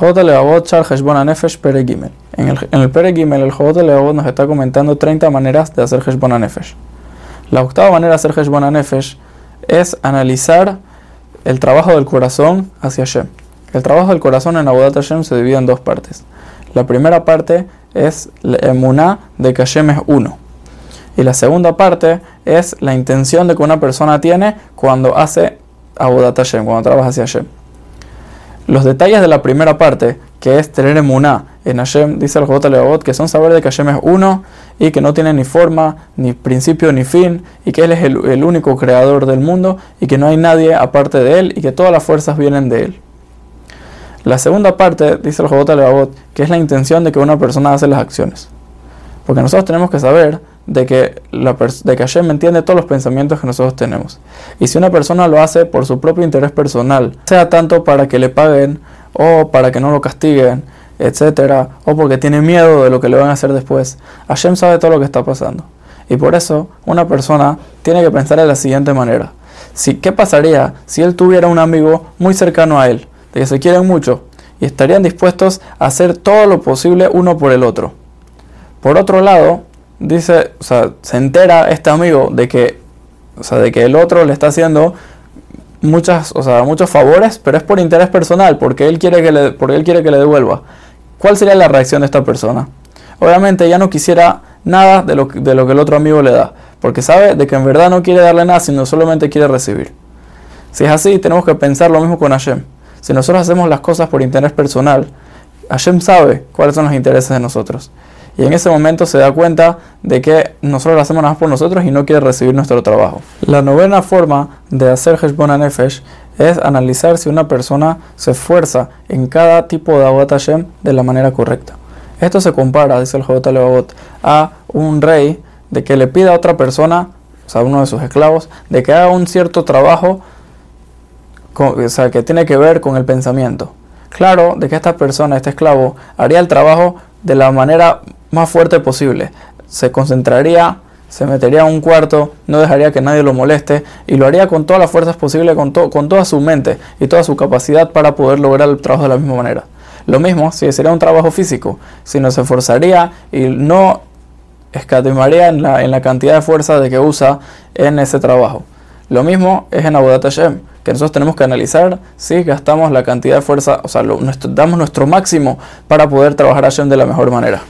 Levavot Char Heshbon Nefesh. En el, en el Pere Gimel, nos está comentando 30 maneras de hacer Heshbon Nefesh. La octava manera de hacer Heshbon Nefesh es analizar el trabajo del corazón hacia Hashem. El trabajo del corazón en Abodat Hashem se divide en dos partes. La primera parte es la emuná de que Hashem es uno. Y la segunda parte es la intención de que una persona tiene cuando hace Abodat Hashem, cuando trabaja hacia Hashem. Los detalles de la primera parte, que es tener emuná en Hashem, dice el Jobot Leobot, que son saber de que Hashem es uno y que no tiene ni forma, ni principio, ni fin, y que Él es el, único creador del mundo y que no hay nadie aparte de Él y que todas las fuerzas vienen de Él. La segunda parte, dice el Jobot Leobot, que es la intención de que una persona hace las acciones. Porque nosotros tenemos que saber de que, la de que Hashem entiende todos los pensamientos que nosotros tenemos. Y si una persona lo hace por su propio interés personal, sea tanto para que le paguen o para que no lo castiguen, etcétera, o porque tiene miedo de lo que le van a hacer después, Hashem sabe todo lo que está pasando. Y por eso una persona tiene que pensar de la siguiente manera. Si, ¿Qué pasaría si él tuviera un amigo muy cercano a él, de que se quieren mucho, y estarían dispuestos a hacer todo lo posible uno por el otro? Por otro lado, dice, o sea, se entera este amigo de que, o sea, de que el otro le está haciendo muchas, o sea, muchos favores, pero es por interés personal, porque él quiere que le, porque él quiere que le devuelva. ¿Cuál sería la reacción de esta persona? Obviamente ya no quisiera nada de lo, de lo que el otro amigo le da, porque sabe de que en verdad no quiere darle nada, sino solamente quiere recibir. Si es así, tenemos que pensar lo mismo con Hashem. Si nosotros hacemos las cosas por interés personal, Hashem sabe cuáles son los intereses de nosotros. Y en ese momento se da cuenta de que nosotros lo hacemos nada más por nosotros y no quiere recibir nuestro trabajo. La novena forma de hacer Heshbon Nefesh es analizar si una persona se esfuerza en cada tipo de Abat Hashem de la manera correcta. Esto se compara, dice el Jobot Levavot, a un rey de que le pida a otra persona, o sea, a uno de sus esclavos, de que haga un cierto trabajo o sea, que tiene que ver con el pensamiento. Claro, de que esta persona, este esclavo, haría el trabajo de la manera más fuerte posible. Se concentraría, se metería en un cuarto, no dejaría que nadie lo moleste y lo haría con todas las fuerzas posibles, con, con toda su mente y toda su capacidad para poder lograr el trabajo de la misma manera. Lo mismo si sería un trabajo físico, si no se esforzaría y no escatimaría en la, en la cantidad de fuerza de que usa en ese trabajo. Lo mismo es en Abudat Hashem, que nosotros tenemos que analizar si gastamos la cantidad de fuerza, o sea, lo, nuestro, damos nuestro máximo para poder trabajar Hashem de la mejor manera.